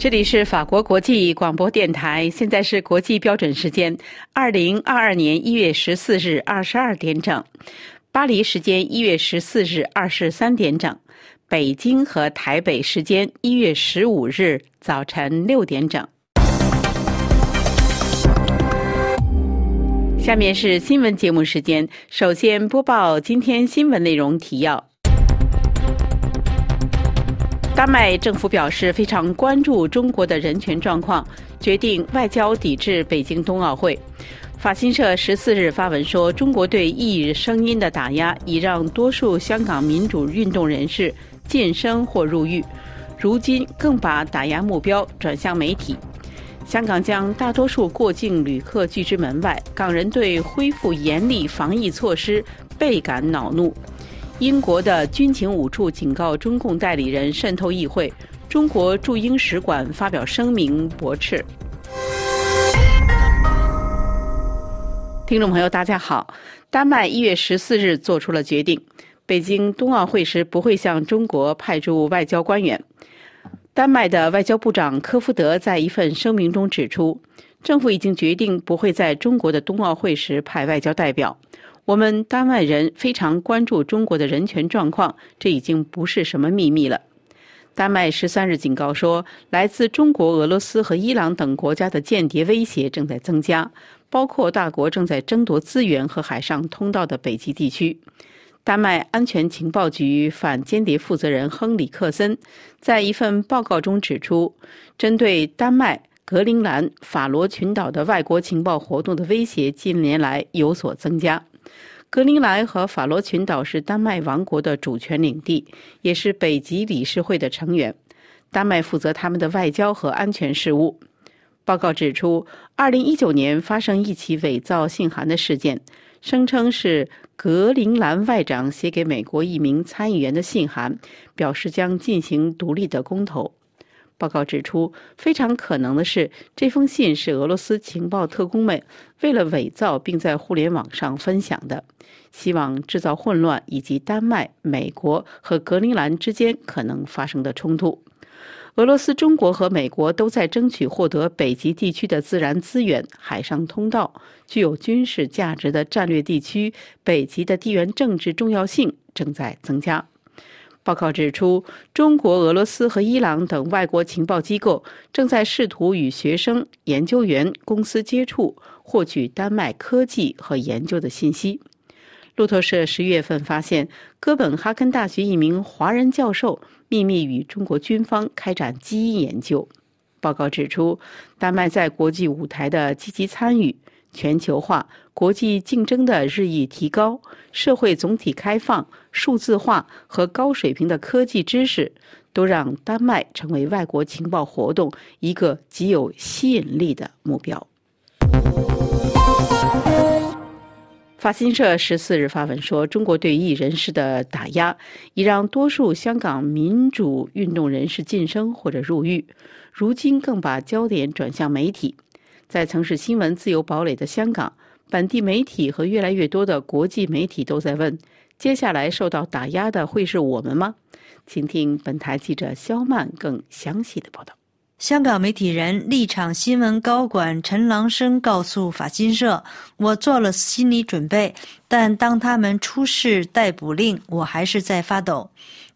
这里是法国国际广播电台，现在是国际标准时间二零二二年一月十四日二十二点整，巴黎时间一月十四日二十三点整，北京和台北时间一月十五日早晨六点整。下面是新闻节目时间，首先播报今天新闻内容提要。丹麦政府表示非常关注中国的人权状况，决定外交抵制北京冬奥会。法新社十四日发文说，中国对异声音的打压已让多数香港民主运动人士晋升或入狱，如今更把打压目标转向媒体。香港将大多数过境旅客拒之门外，港人对恢复严厉防疫措施倍感恼怒。英国的军情五处警告中共代理人渗透议会，中国驻英使馆发表声明驳斥。听众朋友，大家好。丹麦一月十四日做出了决定，北京冬奥会时不会向中国派驻外交官员。丹麦的外交部长科夫德在一份声明中指出，政府已经决定不会在中国的冬奥会时派外交代表。我们丹麦人非常关注中国的人权状况，这已经不是什么秘密了。丹麦十三日警告说，来自中国、俄罗斯和伊朗等国家的间谍威胁正在增加，包括大国正在争夺资源和海上通道的北极地区。丹麦安全情报局反间谍负责人亨里克森在一份报告中指出，针对丹麦、格陵兰、法罗群岛的外国情报活动的威胁近年来有所增加。格陵兰和法罗群岛是丹麦王国的主权领地，也是北极理事会的成员。丹麦负责他们的外交和安全事务。报告指出，2019年发生一起伪造信函的事件，声称是格陵兰外长写给美国一名参议员的信函，表示将进行独立的公投。报告指出，非常可能的是，这封信是俄罗斯情报特工们为了伪造并在互联网上分享的，希望制造混乱以及丹麦、美国和格陵兰之间可能发生的冲突。俄罗斯、中国和美国都在争取获得北极地区的自然资源、海上通道，具有军事价值的战略地区北极的地缘政治重要性正在增加。报告指出，中国、俄罗斯和伊朗等外国情报机构正在试图与学生、研究员、公司接触，获取丹麦科技和研究的信息。路透社十月份发现，哥本哈根大学一名华人教授秘密与中国军方开展基因研究。报告指出，丹麦在国际舞台的积极参与。全球化、国际竞争的日益提高、社会总体开放、数字化和高水平的科技知识，都让丹麦成为外国情报活动一个极有吸引力的目标。法新社十四日发文说，中国对异人士的打压已让多数香港民主运动人士晋升或者入狱，如今更把焦点转向媒体。在曾是新闻自由堡垒的香港，本地媒体和越来越多的国际媒体都在问：接下来受到打压的会是我们吗？请听本台记者肖曼更详细的报道。香港媒体人、立场新闻高管陈郎生告诉法新社：“我做了心理准备，但当他们出示逮捕令，我还是在发抖。”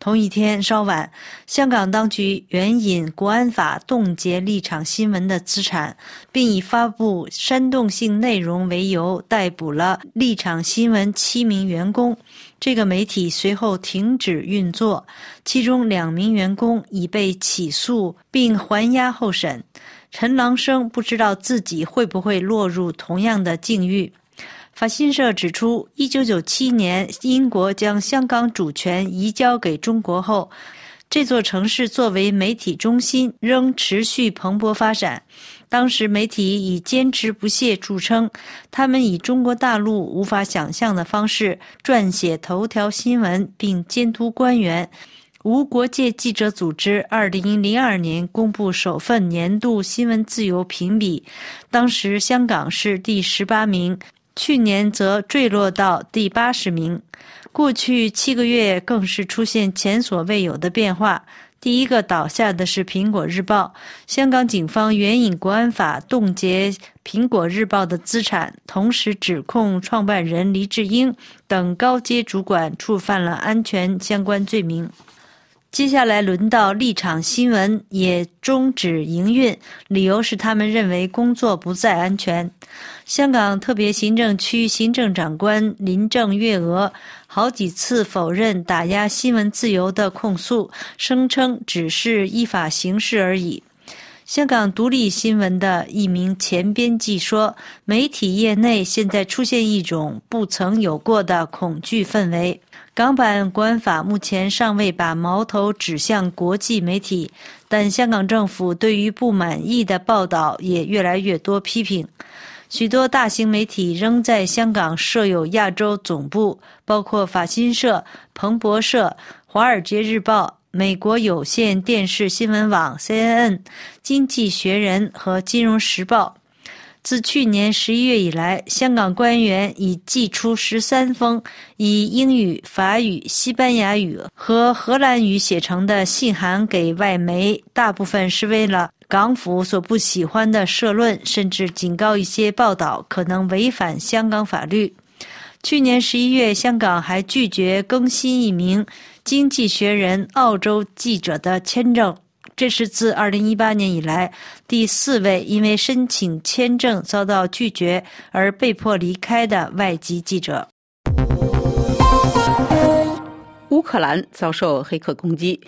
同一天稍晚，香港当局援引国安法冻结立场新闻的资产，并以发布煽动性内容为由逮捕了立场新闻七名员工。这个媒体随后停止运作，其中两名员工已被起诉并还押候审。陈郎生不知道自己会不会落入同样的境遇。法新社指出，1997年英国将香港主权移交给中国后，这座城市作为媒体中心仍持续蓬勃发展。当时媒体以坚持不懈著称，他们以中国大陆无法想象的方式撰写头条新闻并监督官员。无国界记者组织2002年公布首份年度新闻自由评比，当时香港是第十八名。去年则坠落到第八十名，过去七个月更是出现前所未有的变化。第一个倒下的是《苹果日报》。香港警方援引国安法冻结《苹果日报》的资产，同时指控创办人黎智英等高阶主管触犯了安全相关罪名。接下来轮到立场新闻也终止营运，理由是他们认为工作不再安全。香港特别行政区行政长官林郑月娥好几次否认打压新闻自由的控诉，声称只是依法行事而已。香港独立新闻的一名前编辑说：“媒体业内现在出现一种不曾有过的恐惧氛围。”港版国安法目前尚未把矛头指向国际媒体，但香港政府对于不满意的报道也越来越多批评。许多大型媒体仍在香港设有亚洲总部，包括法新社、彭博社、华尔街日报、美国有线电视新闻网 （CNN）、经济学人和金融时报。自去年十一月以来，香港官员已寄出十三封以英语、法语、西班牙语和荷兰语写成的信函给外媒，大部分是为了港府所不喜欢的社论，甚至警告一些报道可能违反香港法律。去年十一月，香港还拒绝更新一名《经济学人》澳洲记者的签证。这是自2018年以来第四位因为申请签证遭到拒绝而被迫离开的外籍记者。乌克兰遭受黑客攻击，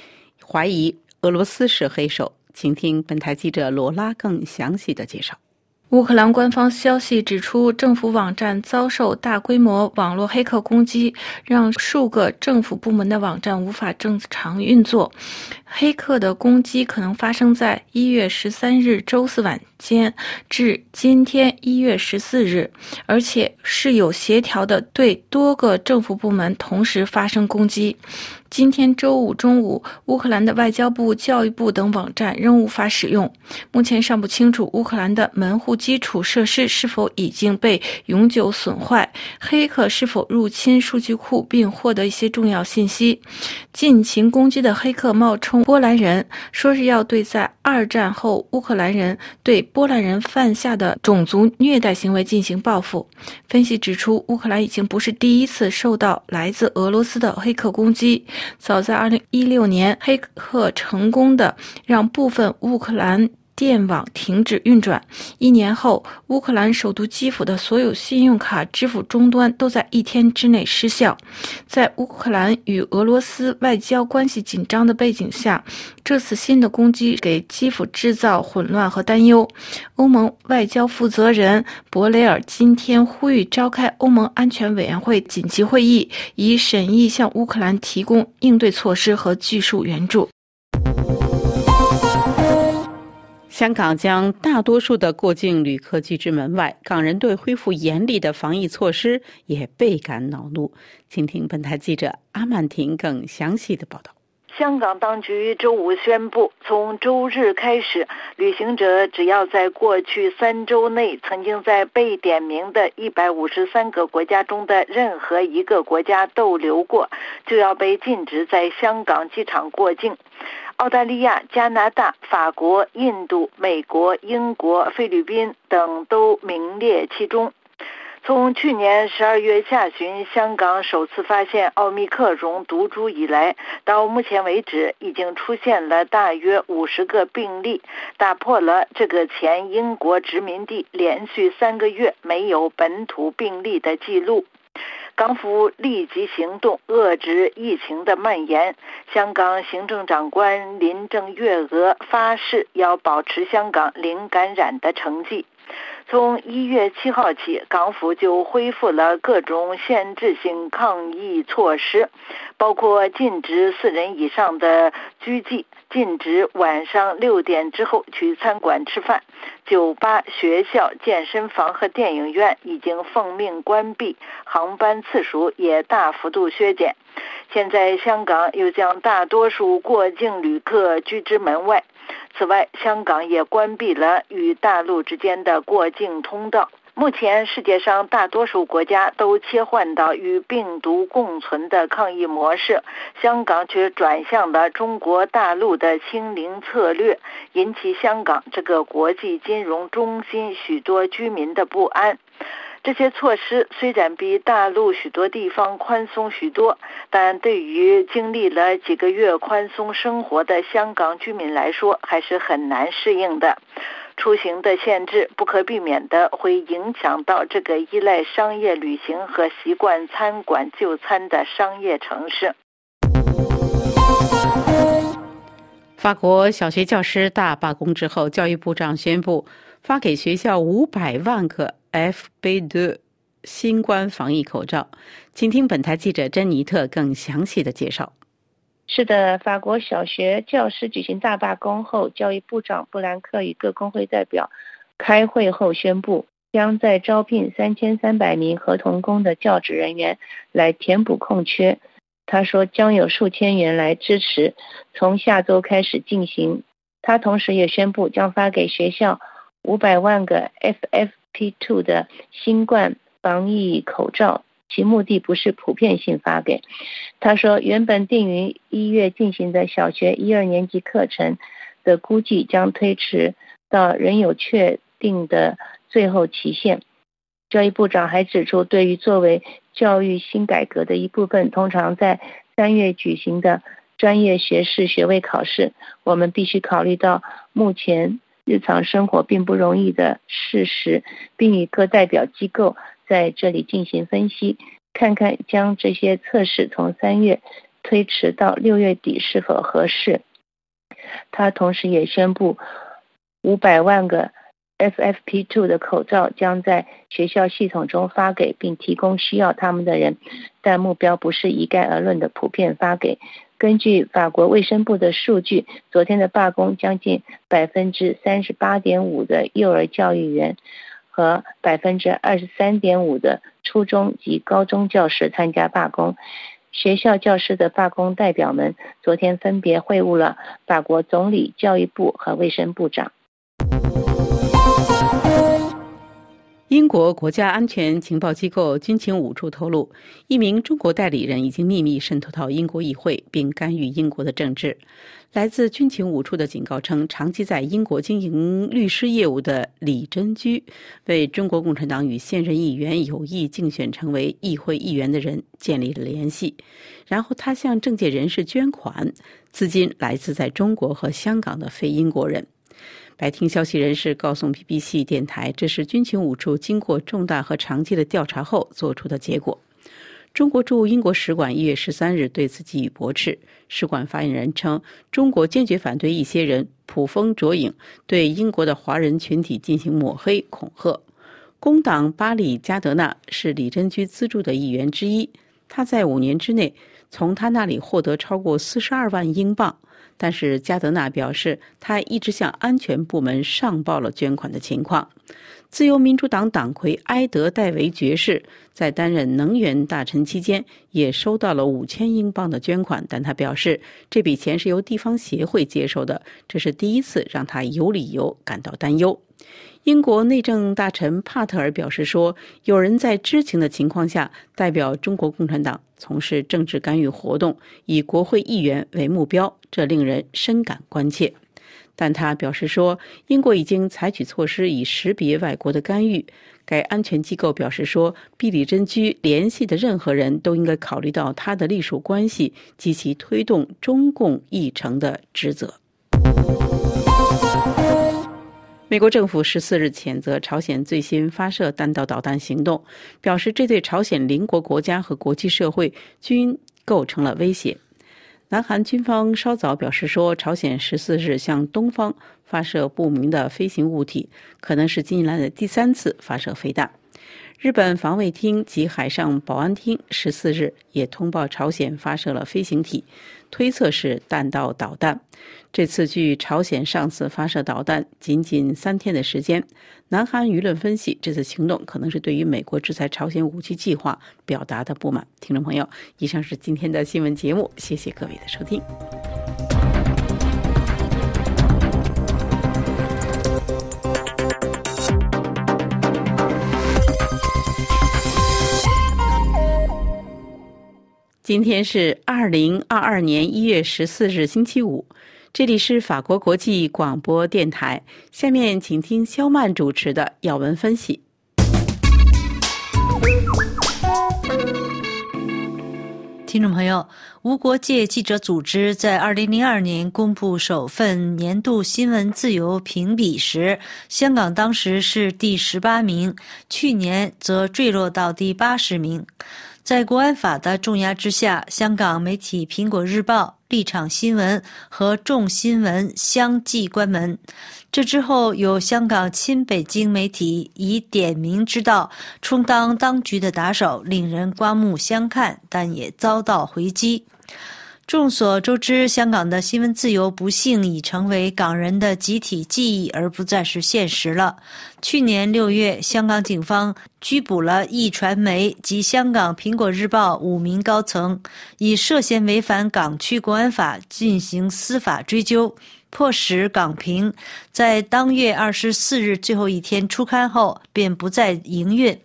怀疑俄罗斯是黑手。请听本台记者罗拉更详细的介绍。乌克兰官方消息指出，政府网站遭受大规模网络黑客攻击，让数个政府部门的网站无法正常运作。黑客的攻击可能发生在一月十三日周四晚间至今天一月十四日，而且是有协调的，对多个政府部门同时发生攻击。今天周五中午，乌克兰的外交部、教育部等网站仍无法使用。目前尚不清楚乌克兰的门户基础设施是否已经被永久损坏，黑客是否入侵数据库并获得一些重要信息。进行攻击的黑客冒充波兰人，说是要对在二战后乌克兰人对波兰人犯下的种族虐待行为进行报复。分析指出，乌克兰已经不是第一次受到来自俄罗斯的黑客攻击。早在2016年，黑客成功的让部分乌克兰电网停止运转。一年后，乌克兰首都基辅的所有信用卡支付终端都在一天之内失效。在乌克兰与俄罗斯外交关系紧张的背景下，这次新的攻击给基辅制造混乱和担忧。欧盟外交负责人博雷尔今天呼吁召开欧盟安全委员会紧急会议，以审议向乌克兰提供应对措施和技术援助。香港将大多数的过境旅客拒之门外，港人对恢复严厉的防疫措施也倍感恼怒。请听本台记者阿曼婷更详细的报道。香港当局周五宣布，从周日开始，旅行者只要在过去三周内曾经在被点名的一百五十三个国家中的任何一个国家逗留过，就要被禁止在香港机场过境。澳大利亚、加拿大、法国、印度、美国、英国、菲律宾等都名列其中。从去年十二月下旬香港首次发现奥密克戎毒株以来，到目前为止已经出现了大约五十个病例，打破了这个前英国殖民地连续三个月没有本土病例的记录。港府立即行动遏制疫情的蔓延。香港行政长官林郑月娥发誓要保持香港零感染的成绩。从一月七号起，港府就恢复了各种限制性抗疫措施，包括禁止四人以上的居忌，禁止晚上六点之后去餐馆吃饭，酒吧、学校、健身房和电影院已经奉命关闭，航班次数也大幅度削减。现在，香港又将大多数过境旅客拒之门外。此外，香港也关闭了与大陆之间的过境通道。目前世界上大多数国家都切换到与病毒共存的抗疫模式，香港却转向了中国大陆的清零策略，引起香港这个国际金融中心许多居民的不安。这些措施虽然比大陆许多地方宽松许多，但对于经历了几个月宽松生活的香港居民来说，还是很难适应的。出行的限制不可避免的会影响到这个依赖商业旅行和习惯餐馆就餐的商业城市。法国小学教师大罢工之后，教育部长宣布发给学校五百万个。F 贝的新冠防疫口罩，请听本台记者珍妮特更详细的介绍。是的，法国小学教师举行大罢工后，教育部长布兰克与各工会代表开会后宣布，将在招聘三千三百名合同工的教职人员来填补空缺。他说，将有数千元来支持，从下周开始进行。他同时也宣布，将发给学校五百万个 FF。P2 的新冠防疫口罩，其目的不是普遍性发给。他说，原本定于一月进行的小学一二年级课程的估计将推迟到仍有确定的最后期限。教育部长还指出，对于作为教育新改革的一部分，通常在三月举行的专业学士学位考试，我们必须考虑到目前。日常生活并不容易的事实，并与各代表机构在这里进行分析，看看将这些测试从三月推迟到六月底是否合适。他同时也宣布，五百万个 FFP2 的口罩将在学校系统中发给并提供需要他们的人，但目标不是一概而论的普遍发给。根据法国卫生部的数据，昨天的罢工将近百分之三十八点五的幼儿教育员和百分之二十三点五的初中及高中教师参加罢工。学校教师的罢工代表们昨天分别会晤了法国总理、教育部和卫生部长。英国国家安全情报机构军情五处透露，一名中国代理人已经秘密渗透到英国议会，并干预英国的政治。来自军情五处的警告称，长期在英国经营律师业务的李珍居，为中国共产党与现任议员有意竞选成为议会议员的人建立了联系，然后他向政界人士捐款，资金来自在中国和香港的非英国人。白厅消息人士告诉 BBC 电台，这是军情五处经过重大和长期的调查后做出的结果。中国驻英国使馆一月十三日对此给予驳斥。使馆发言人称，中国坚决反对一些人捕风捉影，对英国的华人群体进行抹黑恐吓。工党巴里加德纳是李珍居资助的一员之一，他在五年之内从他那里获得超过四十二万英镑。但是加德纳表示，他一直向安全部门上报了捐款的情况。自由民主党党魁埃德戴维爵士在担任能源大臣期间，也收到了五千英镑的捐款，但他表示这笔钱是由地方协会接收的，这是第一次让他有理由感到担忧。英国内政大臣帕特尔表示说：“有人在知情的情况下代表中国共产党从事政治干预活动，以国会议员为目标，这令人深感关切。”但他表示说：“英国已经采取措施以识别外国的干预。”该安全机构表示说：“毕里珍居联系的任何人都应该考虑到他的隶属关系及其推动中共议程的职责。”美国政府十四日谴责朝鲜最新发射弹道导弹行动，表示这对朝鲜邻国国家和国际社会均构成了威胁。南韩军方稍早表示说，朝鲜十四日向东方发射不明的飞行物体，可能是近来的第三次发射飞弹。日本防卫厅及海上保安厅十四日也通报朝鲜发射了飞行体，推测是弹道导弹。这次距朝鲜上次发射导弹仅仅三天的时间南韩舆论分析这次行动可能是对于美国制裁朝鲜武器计划表达的不满听众朋友以上是今天的新闻节目谢谢各位的收听。今天是二零二二年一月十四日星期五。这里是法国国际广播电台。下面请听肖曼主持的要闻分析。听众朋友，无国界记者组织在二零零二年公布首份年度新闻自由评比时，香港当时是第十八名，去年则坠落到第八十名。在国安法的重压之下，香港媒体《苹果日报》、立场新闻和众新闻相继关门。这之后，有香港亲北京媒体以点名之道充当当局的打手，令人刮目相看，但也遭到回击。众所周知，香港的新闻自由不幸已成为港人的集体记忆，而不再是现实了。去年六月，香港警方拘捕了易传媒及香港《苹果日报》五名高层，以涉嫌违反港区国安法进行司法追究，迫使港平在当月二十四日最后一天出刊后便不再营运。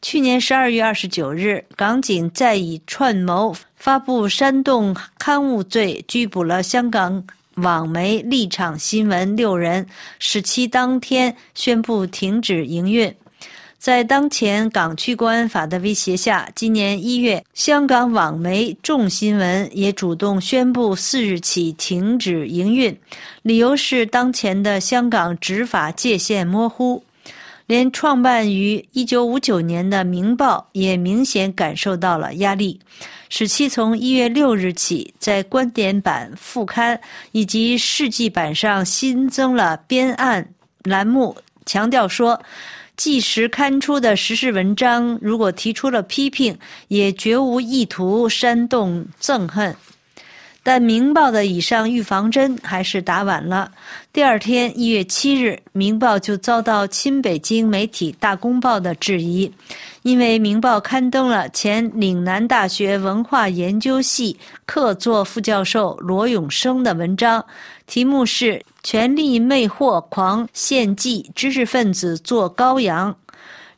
去年十二月二十九日，港警再以串谋发布煽动刊物罪拘捕了香港网媒立场新闻六人，使其当天宣布停止营运。在当前港区国安法的威胁下，今年一月，香港网媒众新闻也主动宣布四日起停止营运，理由是当前的香港执法界限模糊。连创办于一九五九年的《明报》也明显感受到了压力，使其从一月六日起在观点版副刊以及世纪版上新增了编案栏目，强调说，即时刊出的时事文章如果提出了批评，也绝无意图煽动憎恨。但《明报》的以上预防针还是打晚了。第二天，一月七日，《明报》就遭到亲北京媒体《大公报》的质疑，因为《明报》刊登了前岭南大学文化研究系客座副教授罗永生的文章，题目是《权力魅惑狂献祭知识分子做羔羊》。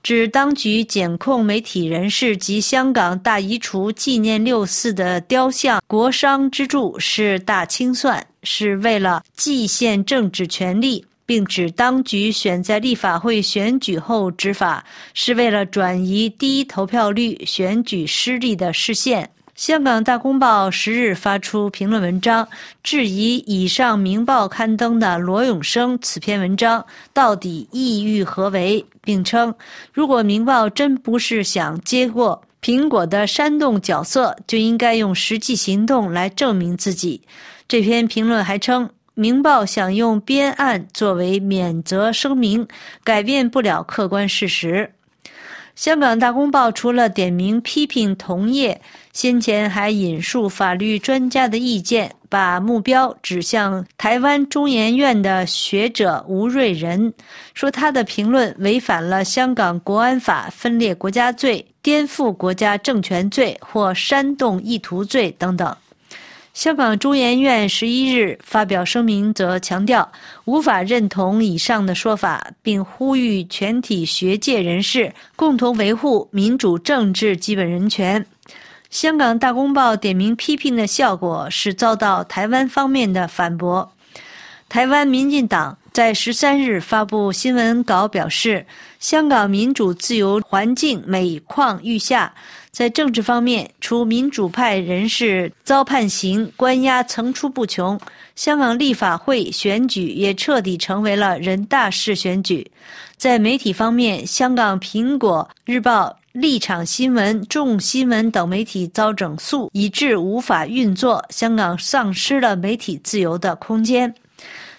指当局检控媒体人士及香港大移除纪念六四的雕像国殇之柱是大清算，是为了祭献政治权利，并指当局选在立法会选举后执法，是为了转移低投票率、选举失利的视线。香港大公报十日发出评论文章，质疑以上《明报》刊登的罗永生此篇文章到底意欲何为，并称，如果《明报》真不是想接过苹果的煽动角色，就应该用实际行动来证明自己。这篇评论还称，《明报》想用编案作为免责声明，改变不了客观事实。香港大公报除了点名批评同业，先前还引述法律专家的意见，把目标指向台湾中研院的学者吴瑞仁，说他的评论违反了香港国安法分裂国家罪、颠覆国家政权罪或煽动意图罪等等。香港中研院十一日发表声明，则强调无法认同以上的说法，并呼吁全体学界人士共同维护民主政治基本人权。香港大公报点名批评的效果是遭到台湾方面的反驳。台湾民进党在十三日发布新闻稿表示，香港民主自由环境每况愈下。在政治方面，除民主派人士遭判刑、关押层出不穷，香港立法会选举也彻底成为了人大式选举。在媒体方面，香港《苹果日报》、立场新闻、众新闻等媒体遭整肃，以致无法运作，香港丧失了媒体自由的空间。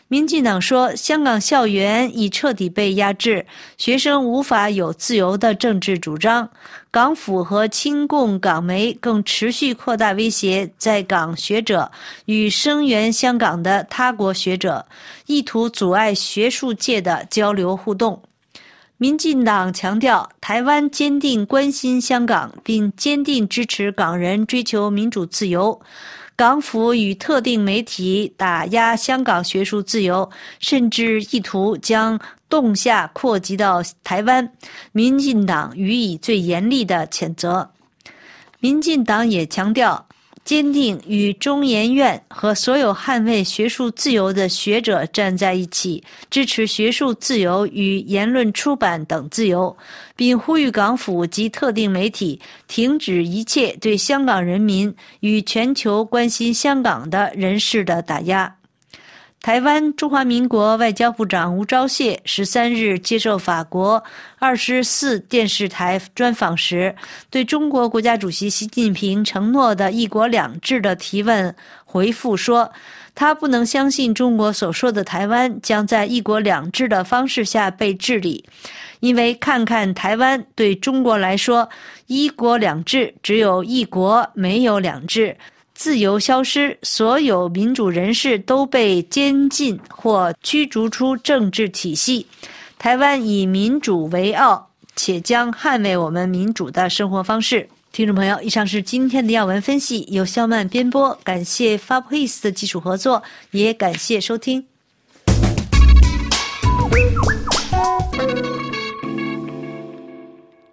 民进党说，香港校园已彻底被压制，学生无法有自由的政治主张。港府和亲共港媒更持续扩大威胁在港学者与声援香港的他国学者，意图阻碍学术界的交流互动。民进党强调，台湾坚定关心香港，并坚定支持港人追求民主自由。港府与特定媒体打压香港学术自由，甚至意图将动下扩及到台湾，民进党予以最严厉的谴责。民进党也强调，坚定与中研院和所有捍卫学术自由的学者站在一起，支持学术自由与言论、出版等自由，并呼吁港府及特定媒体停止一切对香港人民与全球关心香港的人士的打压。台湾中华民国外交部长吴钊燮十三日接受法国二十四电视台专访时，对中国国家主席习近平承诺的一国两制的提问回复说，他不能相信中国所说的台湾将在一国两制的方式下被治理，因为看看台湾对中国来说，一国两制只有一国，没有两制。自由消失，所有民主人士都被监禁或驱逐出政治体系。台湾以民主为傲，且将捍卫我们民主的生活方式。听众朋友，以上是今天的要闻分析，由肖曼编播。感谢 Fabris 的技术合作，也感谢收听。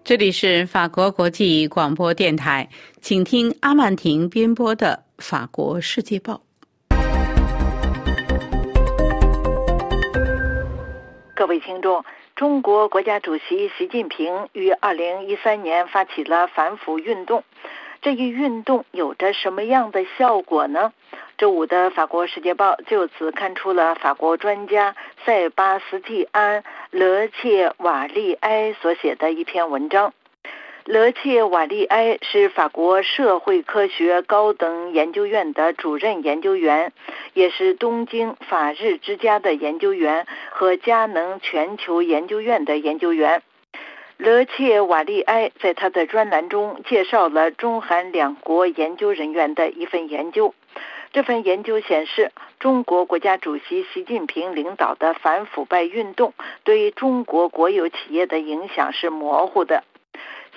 这里是法国国际广播电台，请听阿曼婷编播的《法国世界报》。各位听众，中国国家主席习近平于二零一三年发起了反腐运动，这一运动有着什么样的效果呢？周五的《法国世界报》就此刊出了法国专家塞巴斯蒂安·勒切瓦利埃所写的一篇文章。勒切瓦利埃是法国社会科学高等研究院的主任研究员，也是东京法日之家的研究员和佳能全球研究院的研究员。勒切瓦利埃在他的专栏中介绍了中韩两国研究人员的一份研究。这份研究显示，中国国家主席习近平领导的反腐败运动对中国国有企业的影响是模糊的。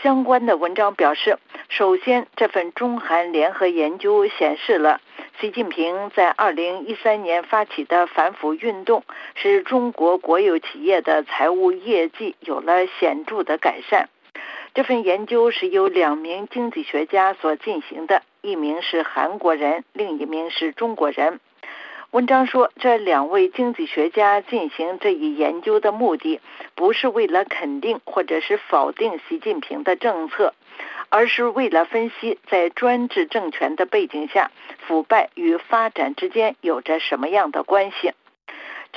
相关的文章表示，首先，这份中韩联合研究显示了习近平在2013年发起的反腐运动，使中国国有企业的财务业绩有了显著的改善。这份研究是由两名经济学家所进行的，一名是韩国人，另一名是中国人。文章说，这两位经济学家进行这一研究的目的，不是为了肯定或者是否定习近平的政策，而是为了分析在专制政权的背景下，腐败与发展之间有着什么样的关系。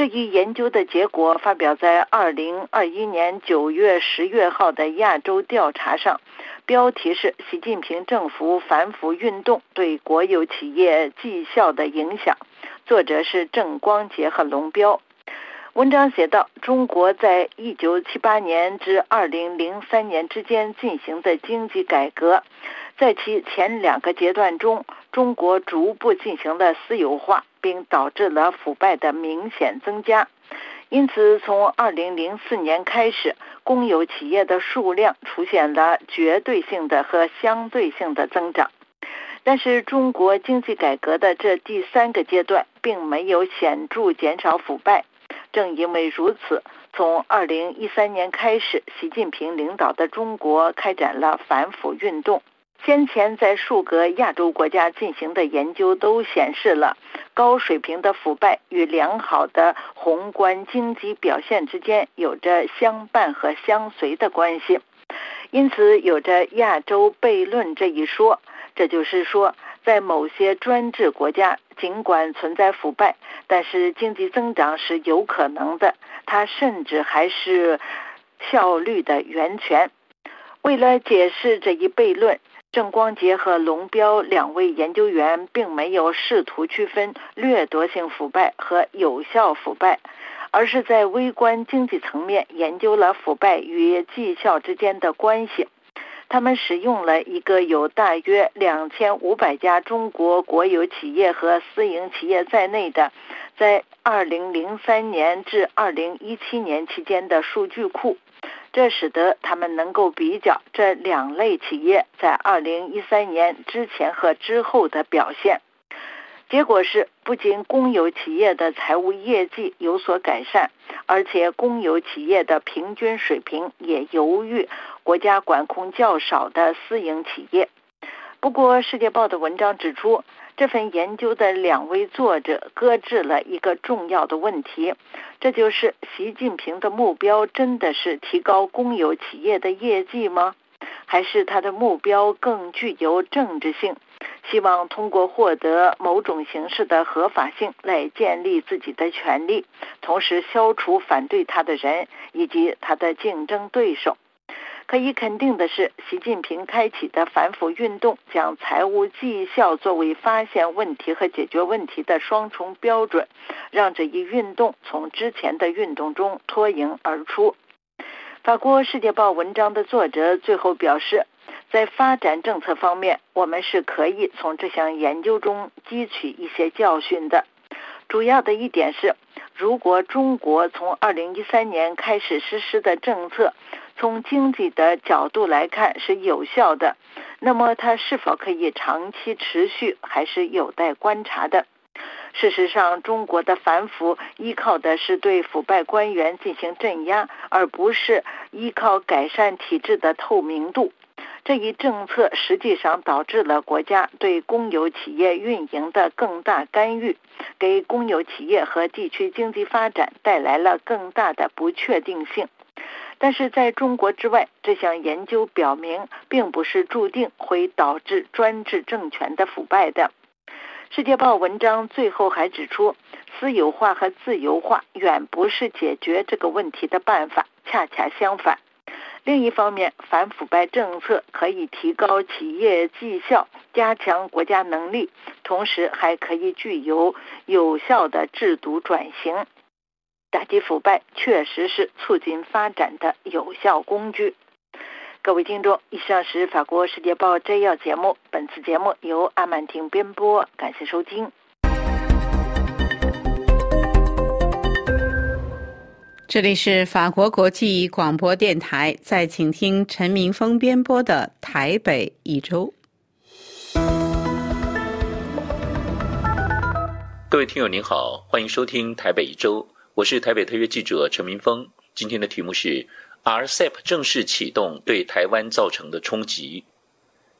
这一研究的结果发表在二零二一年九月十月号的亚洲调查上，标题是“习近平政府反腐运动对国有企业绩效的影响”，作者是郑光杰和龙彪。文章写道：中国在一九七八年至二零零三年之间进行的经济改革，在其前两个阶段中，中国逐步进行了私有化。并导致了腐败的明显增加，因此从二零零四年开始，公有企业的数量出现了绝对性的和相对性的增长。但是，中国经济改革的这第三个阶段并没有显著减少腐败。正因为如此，从二零一三年开始，习近平领导的中国开展了反腐运动。先前在数个亚洲国家进行的研究都显示了高水平的腐败与良好的宏观经济表现之间有着相伴和相随的关系，因此有着“亚洲悖论”这一说。这就是说，在某些专制国家，尽管存在腐败，但是经济增长是有可能的，它甚至还是效率的源泉。为了解释这一悖论。郑光杰和龙彪两位研究员并没有试图区分掠夺性腐败和有效腐败，而是在微观经济层面研究了腐败与绩效之间的关系。他们使用了一个有大约两千五百家中国国有企业和私营企业在内的，在二零零三年至二零一七年期间的数据库。这使得他们能够比较这两类企业在2013年之前和之后的表现。结果是，不仅公有企业的财务业绩有所改善，而且公有企业的平均水平也优于国家管控较少的私营企业。不过，《世界报》的文章指出，这份研究的两位作者搁置了一个重要的问题，这就是习近平的目标真的是提高公有企业的业绩吗？还是他的目标更具有政治性，希望通过获得某种形式的合法性来建立自己的权利，同时消除反对他的人以及他的竞争对手？可以肯定的是，习近平开启的反腐运动将财务绩效作为发现问题和解决问题的双重标准，让这一运动从之前的运动中脱颖而出。法国《世界报》文章的作者最后表示，在发展政策方面，我们是可以从这项研究中汲取一些教训的。主要的一点是，如果中国从2013年开始实施的政策，从经济的角度来看是有效的，那么它是否可以长期持续，还是有待观察的。事实上，中国的反腐依靠的是对腐败官员进行镇压，而不是依靠改善体制的透明度。这一政策实际上导致了国家对公有企业运营的更大干预，给公有企业和地区经济发展带来了更大的不确定性。但是在中国之外，这项研究表明，并不是注定会导致专制政权的腐败的。《世界报》文章最后还指出，私有化和自由化远不是解决这个问题的办法，恰恰相反。另一方面，反腐败政策可以提高企业绩效，加强国家能力，同时还可以具有有效的制度转型。打击腐败确实是促进发展的有效工具。各位听众，以上是法国《世界报》摘要节目。本次节目由阿曼婷编播，感谢收听。这里是法国国际广播电台，在请听陈明峰编播的台北一周。各位听友您好，欢迎收听台北一周。我是台北特约记者陈明峰，今天的题目是 RCEP 正式启动对台湾造成的冲击。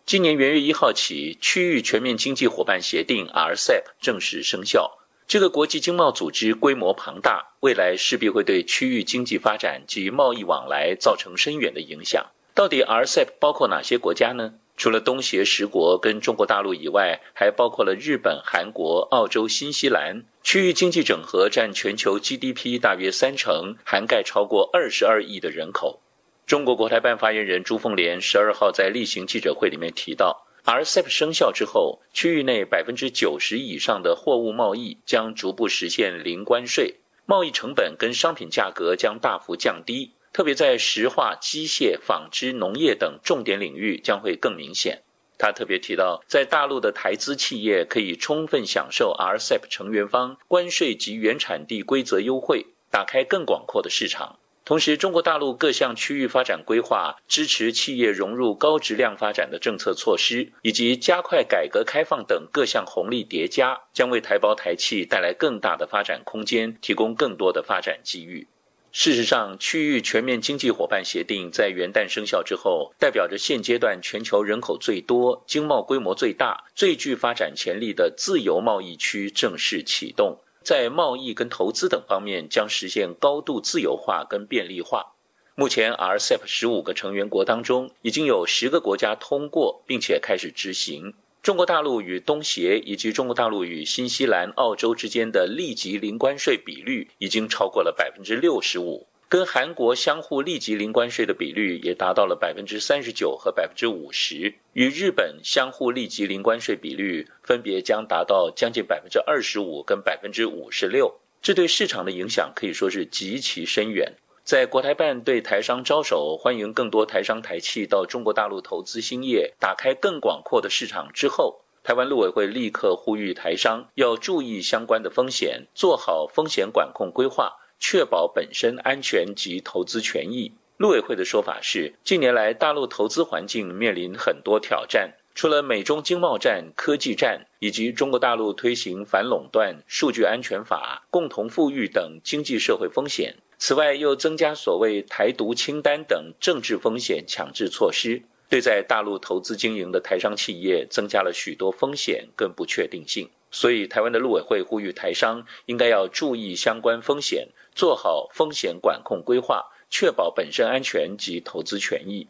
今年元月一号起，区域全面经济伙伴协定 RCEP 正式生效。这个国际经贸组织规模庞大，未来势必会对区域经济发展及贸易往来造成深远的影响。到底 RCEP 包括哪些国家呢？除了东协十国跟中国大陆以外，还包括了日本、韩国、澳洲、新西兰。区域经济整合占全球 GDP 大约三成，涵盖超过二十二亿的人口。中国国台办发言人朱凤莲十二号在例行记者会里面提到，RCEP 生效之后，区域内百分之九十以上的货物贸易将逐步实现零关税，贸易成本跟商品价格将大幅降低。特别在石化、机械、纺织、农业等重点领域将会更明显。他特别提到，在大陆的台资企业可以充分享受 RCEP 成员方关税及原产地规则优惠，打开更广阔的市场。同时，中国大陆各项区域发展规划、支持企业融入高质量发展的政策措施，以及加快改革开放等各项红利叠加，将为台胞台企带来更大的发展空间，提供更多的发展机遇。事实上，区域全面经济伙伴协定在元旦生效之后，代表着现阶段全球人口最多、经贸规模最大、最具发展潜力的自由贸易区正式启动，在贸易跟投资等方面将实现高度自由化跟便利化。目前，RCEP 十五个成员国当中，已经有十个国家通过并且开始执行。中国大陆与东协以及中国大陆与新西兰、澳洲之间的立即零关税比率已经超过了百分之六十五，跟韩国相互立即零关税的比率也达到了百分之三十九和百分之五十，与日本相互立即零关税比率分别将达到将近百分之二十五跟百分之五十六，这对市场的影响可以说是极其深远。在国台办对台商招手，欢迎更多台商台企到中国大陆投资兴业，打开更广阔的市场之后，台湾陆委会立刻呼吁台商要注意相关的风险，做好风险管控规划，确保本身安全及投资权益。陆委会的说法是，近年来大陆投资环境面临很多挑战，除了美中经贸战、科技战，以及中国大陆推行反垄断、数据安全法、共同富裕等经济社会风险。此外，又增加所谓“台独清单”等政治风险强制措施。对在大陆投资经营的台商企业增加了许多风险跟不确定性。所以，台湾的陆委会呼吁台商应该要注意相关风险，做好风险管控规划，确保本身安全及投资权益。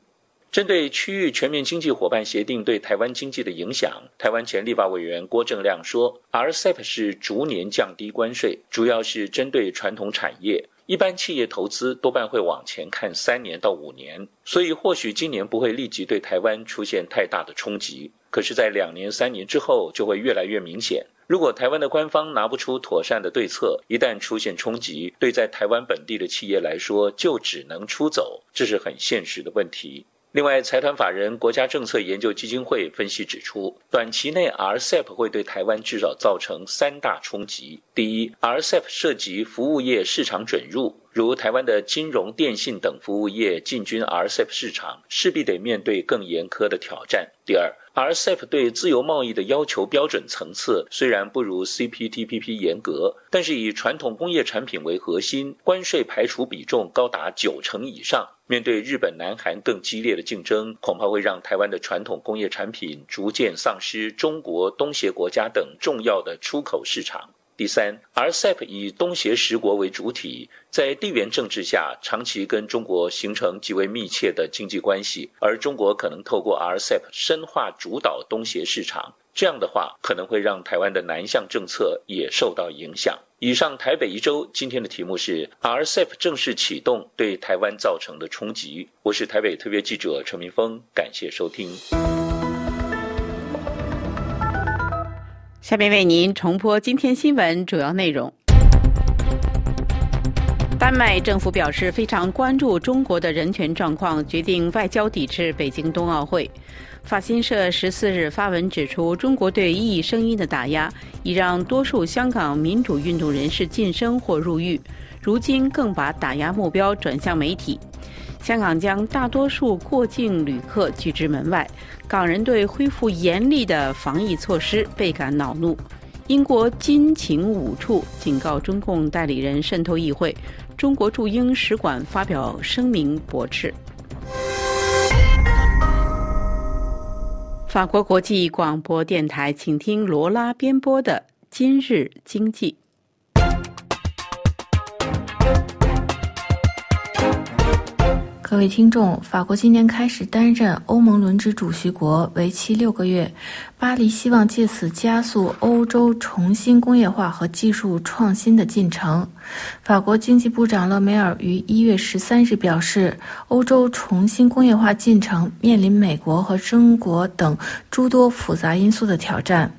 针对区域全面经济伙伴协定对台湾经济的影响，台湾前立法委员郭正亮说：“RCEP 是逐年降低关税，主要是针对传统产业。一般企业投资多半会往前看三年到五年，所以或许今年不会立即对台湾出现太大的冲击。可是，在两年、三年之后，就会越来越明显。如果台湾的官方拿不出妥善的对策，一旦出现冲击，对在台湾本地的企业来说，就只能出走，这是很现实的问题。”另外，财团法人国家政策研究基金会分析指出，短期内 RCEP 会对台湾至少造成三大冲击。第一，RCEP 涉及服务业市场准入，如台湾的金融、电信等服务业进军 RCEP 市场，势必得面对更严苛的挑战。第二，RCEP 对自由贸易的要求标准层次虽然不如 CPTPP 严格，但是以传统工业产品为核心，关税排除比重高达九成以上。面对日本、南韩更激烈的竞争，恐怕会让台湾的传统工业产品逐渐丧失中国、东协国家等重要的出口市场。第三，RCEP 以东协十国为主体，在地缘政治下，长期跟中国形成极为密切的经济关系，而中国可能透过 RCEP 深化主导东协市场。这样的话，可能会让台湾的南向政策也受到影响。以上台北一周今天的题目是 RCEP 正式启动对台湾造成的冲击。我是台北特别记者陈明峰，感谢收听。下面为您重播今天新闻主要内容。丹麦政府表示非常关注中国的人权状况，决定外交抵制北京冬奥会。法新社十四日发文指出，中国对异议声音的打压已让多数香港民主运动人士晋升或入狱，如今更把打压目标转向媒体。香港将大多数过境旅客拒之门外，港人对恢复严厉的防疫措施倍感恼怒。英国军情五处警告中共代理人渗透议会，中国驻英使馆发表声明驳斥。法国国际广播电台，请听罗拉编播的《今日经济》。各位听众，法国今年开始担任欧盟轮值主席国，为期六个月。巴黎希望借此加速欧洲重新工业化和技术创新的进程。法国经济部长勒梅尔于一月十三日表示，欧洲重新工业化进程面临美国和中国等诸多复杂因素的挑战。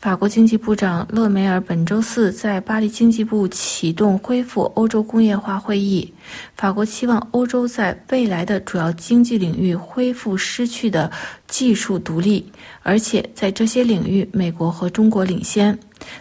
法国经济部长勒梅尔本周四在巴黎经济部启动恢复欧洲工业化会议。法国期望欧洲在未来的主要经济领域恢复失去的技术独立，而且在这些领域，美国和中国领先。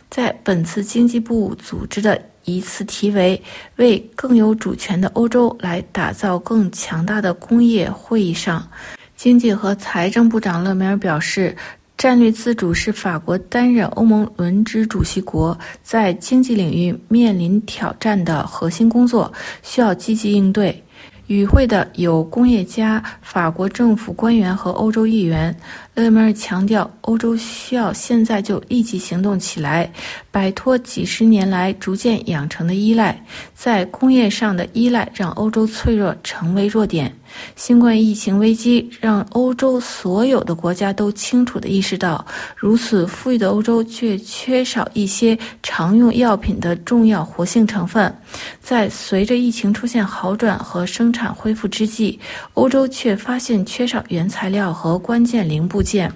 在本次经济部组织的一次题为“为更有主权的欧洲来打造更强大的工业”会议上，经济和财政部长勒梅尔表示。战略自主是法国担任欧盟轮值主席国在经济领域面临挑战的核心工作，需要积极应对。与会的有工业家、法国政府官员和欧洲议员。勒梅尔强调，欧洲需要现在就立即行动起来，摆脱几十年来逐渐养成的依赖。在工业上的依赖让欧洲脆弱，成为弱点。新冠疫情危机让欧洲所有的国家都清楚地意识到，如此富裕的欧洲却缺少一些常用药品的重要活性成分。在随着疫情出现好转和生产恢复之际，欧洲却发现缺少原材料和关键零部件。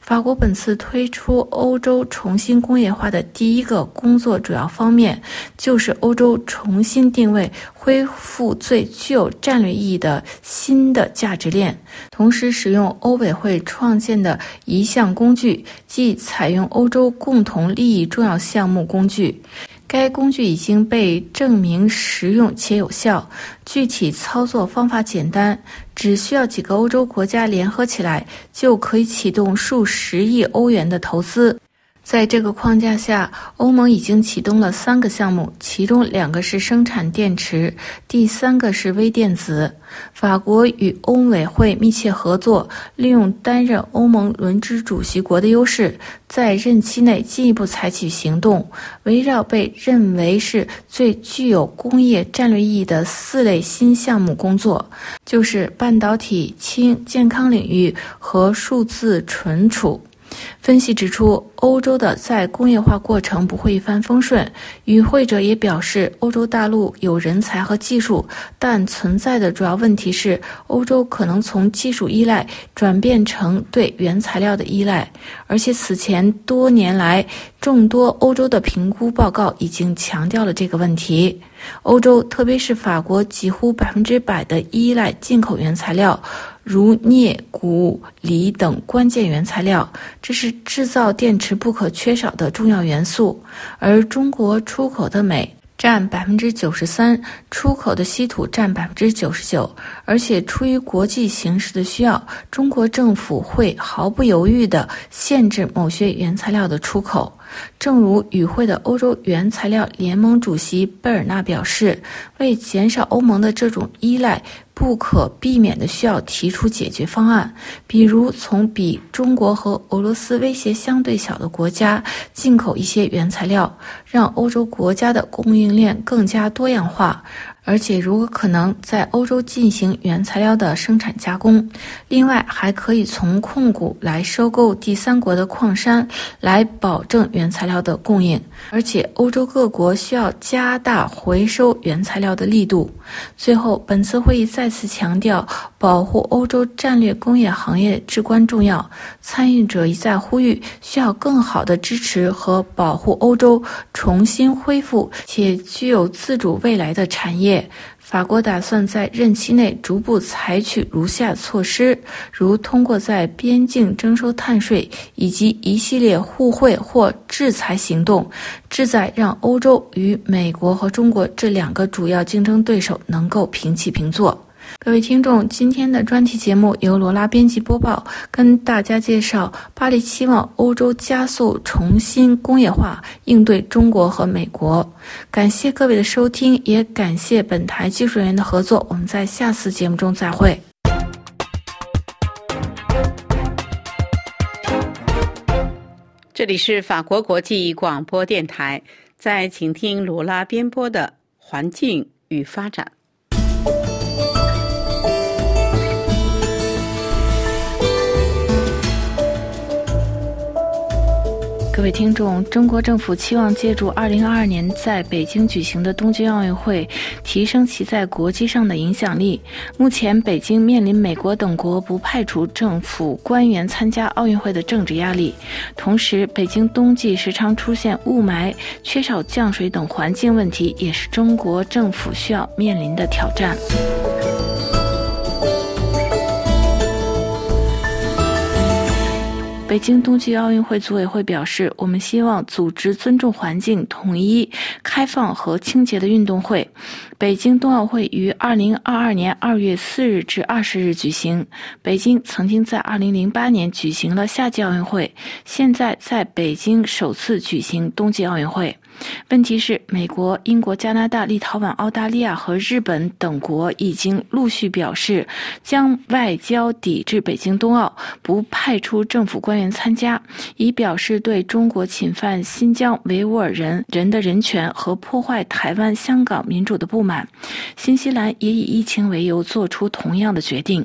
法国本次推出欧洲重新工业化的第一个工作主要方面，就是欧洲重新定位、恢复最具有战略意义的新的价值链，同时使用欧委会创建的一项工具，即采用欧洲共同利益重要项目工具。该工具已经被证明实用且有效，具体操作方法简单，只需要几个欧洲国家联合起来，就可以启动数十亿欧元的投资。在这个框架下，欧盟已经启动了三个项目，其中两个是生产电池，第三个是微电子。法国与欧委会密切合作，利用担任欧盟轮值主席国的优势，在任期内进一步采取行动，围绕被认为是最具有工业战略意义的四类新项目工作，就是半导体、氢、健康领域和数字存储。分析指出，欧洲的再工业化过程不会一帆风顺。与会者也表示，欧洲大陆有人才和技术，但存在的主要问题是，欧洲可能从技术依赖转变成对原材料的依赖。而且，此前多年来，众多欧洲的评估报告已经强调了这个问题。欧洲，特别是法国，几乎百分之百的依赖进口原材料。如镍、钴、锂等关键原材料，这是制造电池不可缺少的重要元素。而中国出口的镁占百分之九十三，出口的稀土占百分之九十九。而且出于国际形势的需要，中国政府会毫不犹豫地限制某些原材料的出口。正如与会的欧洲原材料联盟主席贝尔纳表示，为减少欧盟的这种依赖。不可避免的需要提出解决方案，比如从比中国和俄罗斯威胁相对小的国家进口一些原材料，让欧洲国家的供应链更加多样化。而且，如果可能，在欧洲进行原材料的生产加工。另外，还可以从控股来收购第三国的矿山，来保证原材料的供应。而且，欧洲各国需要加大回收原材料的力度。最后，本次会议再次强调，保护欧洲战略工业行业至关重要。参与者一再呼吁，需要更好的支持和保护欧洲重新恢复且具有自主未来的产业。法国打算在任期内逐步采取如下措施，如通过在边境征收碳税以及一系列互惠或制裁行动，旨在让欧洲与美国和中国这两个主要竞争对手能够平起平坐。各位听众，今天的专题节目由罗拉编辑播报，跟大家介绍巴黎期望欧洲加速重新工业化，应对中国和美国。感谢各位的收听，也感谢本台技术人员的合作。我们在下次节目中再会。这里是法国国际广播电台，在请听罗拉编播的环境与发展。各位听众，中国政府期望借助2022年在北京举行的东京奥运会，提升其在国际上的影响力。目前，北京面临美国等国不派出政府官员参加奥运会的政治压力，同时，北京冬季时常出现雾霾、缺少降水等环境问题，也是中国政府需要面临的挑战。北京冬季奥运会组委会表示，我们希望组织尊重环境、统一、开放和清洁的运动会。北京冬奥会于二零二二年二月四日至二十日举行。北京曾经在二零零八年举行了夏季奥运会，现在在北京首次举行冬季奥运会。问题是，美国、英国、加拿大、立陶宛、澳大利亚和日本等国已经陆续表示，将外交抵制北京冬奥，不派出政府官员参加，以表示对中国侵犯新疆维吾尔人人的人权和破坏台湾、香港民主的不满。新西兰也以疫情为由做出同样的决定。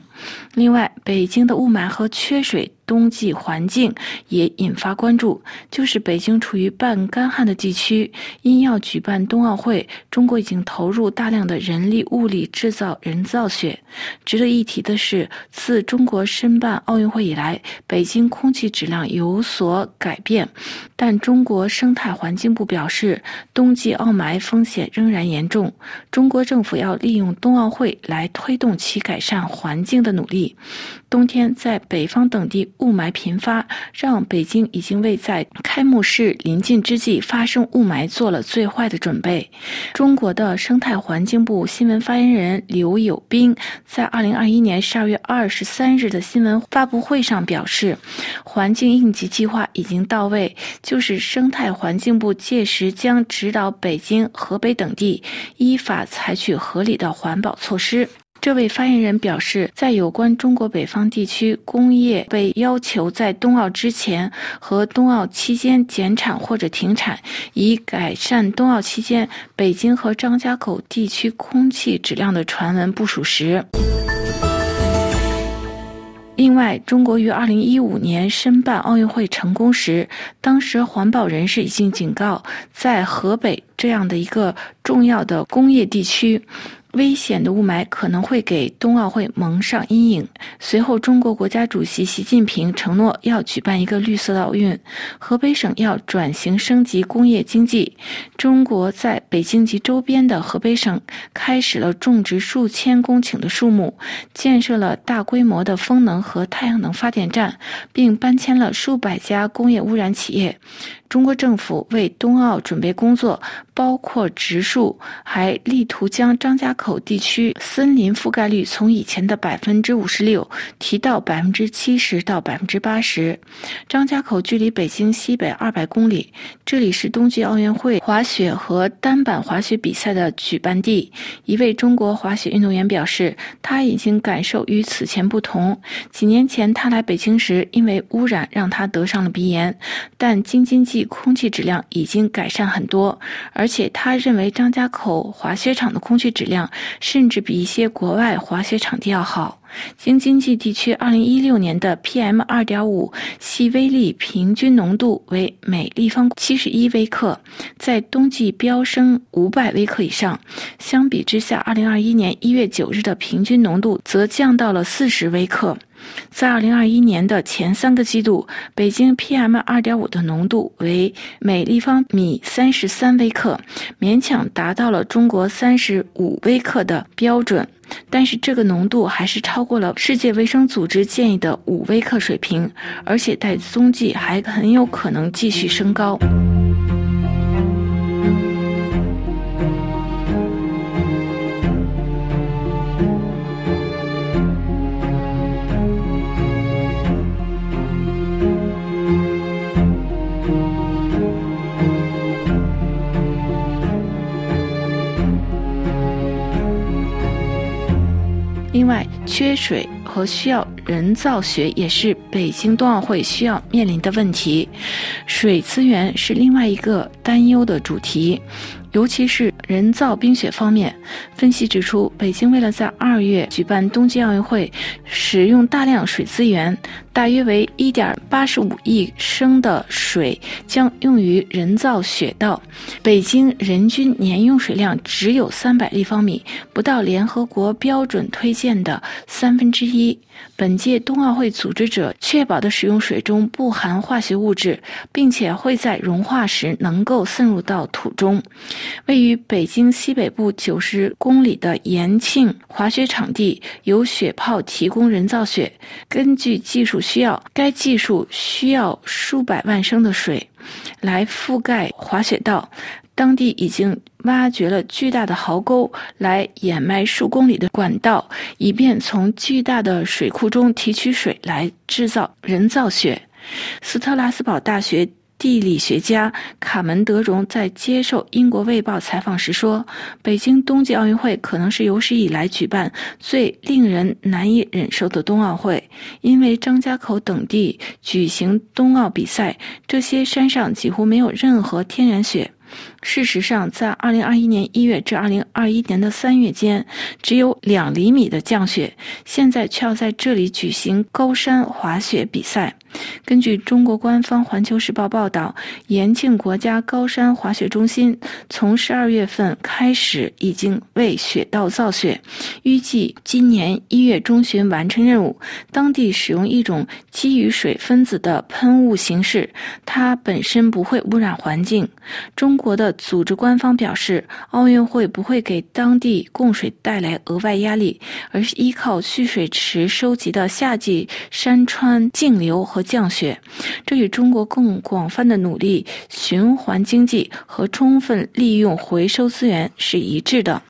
另外，北京的雾霾和缺水。冬季环境也引发关注，就是北京处于半干旱的地区，因要举办冬奥会，中国已经投入大量的人力物力制造人造雪。值得一提的是，自中国申办奥运会以来，北京空气质量有所改变，但中国生态环境部表示，冬季奥霾风险仍然严重。中国政府要利用冬奥会来推动其改善环境的努力。冬天在北方等地。雾霾频发，让北京已经为在开幕式临近之际发生雾霾做了最坏的准备。中国的生态环境部新闻发言人刘友斌在二零二一年十二月二十三日的新闻发布会上表示，环境应急计划已经到位，就是生态环境部届时将指导北京、河北等地依法采取合理的环保措施。这位发言人表示，在有关中国北方地区工业被要求在冬奥之前和冬奥期间减产或者停产，以改善冬奥期间北京和张家口地区空气质量的传闻不属实。另外，中国于二零一五年申办奥运会成功时，当时环保人士已经警告，在河北这样的一个重要的工业地区。危险的雾霾可能会给冬奥会蒙上阴影。随后，中国国家主席习近平承诺要举办一个绿色奥运。河北省要转型升级工业经济。中国在北京及周边的河北省开始了种植数千公顷的树木，建设了大规模的风能和太阳能发电站，并搬迁了数百家工业污染企业。中国政府为冬奥准备工作，包括植树，还力图将张家口地区森林覆盖率从以前的百分之五十六提到百分之七十到百分之八十。张家口距离北京西北二百公里，这里是冬季奥运会滑雪和单板滑雪比赛的举办地。一位中国滑雪运动员表示，他已经感受与此前不同。几年前他来北京时，因为污染让他得上了鼻炎，但京津冀。空气质量已经改善很多，而且他认为张家口滑雪场的空气质量甚至比一些国外滑雪场地要好。京津冀地区2016年的 PM2.5 细微粒平均浓度为每立方71微克，在冬季飙升500微克以上。相比之下，2021年1月9日的平均浓度则降到了40微克。在2021年的前三个季度，北京 PM2.5 的浓度为每立方米33微克，勉强达到了中国35微克的标准，但是这个浓度还是超过了世界卫生组织建议的5微克水平，而且在冬季还很有可能继续升高。缺水和需要人造雪也是北京冬奥会需要面临的问题。水资源是另外一个担忧的主题。尤其是人造冰雪方面，分析指出，北京为了在二月举办冬季奥运会，使用大量水资源，大约为一点八十五亿升的水将用于人造雪道。北京人均年用水量只有三百立方米，不到联合国标准推荐的三分之一。本届冬奥会组织者确保的使用水中不含化学物质，并且会在融化时能够渗入到土中。位于北京西北部九十公里的延庆滑雪场地由雪炮提供人造雪。根据技术需要，该技术需要数百万升的水来覆盖滑雪道。当地已经挖掘了巨大的壕沟来掩埋数公里的管道，以便从巨大的水库中提取水来制造人造雪。斯特拉斯堡大学。地理学家卡门德荣在接受英国《卫报》采访时说：“北京冬季奥运会可能是有史以来举办最令人难以忍受的冬奥会，因为张家口等地举行冬奥比赛，这些山上几乎没有任何天然雪。”事实上，在2021年1月至2021年的3月间，只有两厘米的降雪。现在却要在这里举行高山滑雪比赛。根据中国官方《环球时报》报道，延庆国家高山滑雪中心从十二月份开始已经为雪道造雪，预计今年一月中旬完成任务。当地使用一种基于水分子的喷雾形式，它本身不会污染环境。中国。的组织官方表示，奥运会不会给当地供水带来额外压力，而是依靠蓄水池收集的夏季山川径流和降雪。这与中国更广泛的努力循环经济和充分利用回收资源是一致的。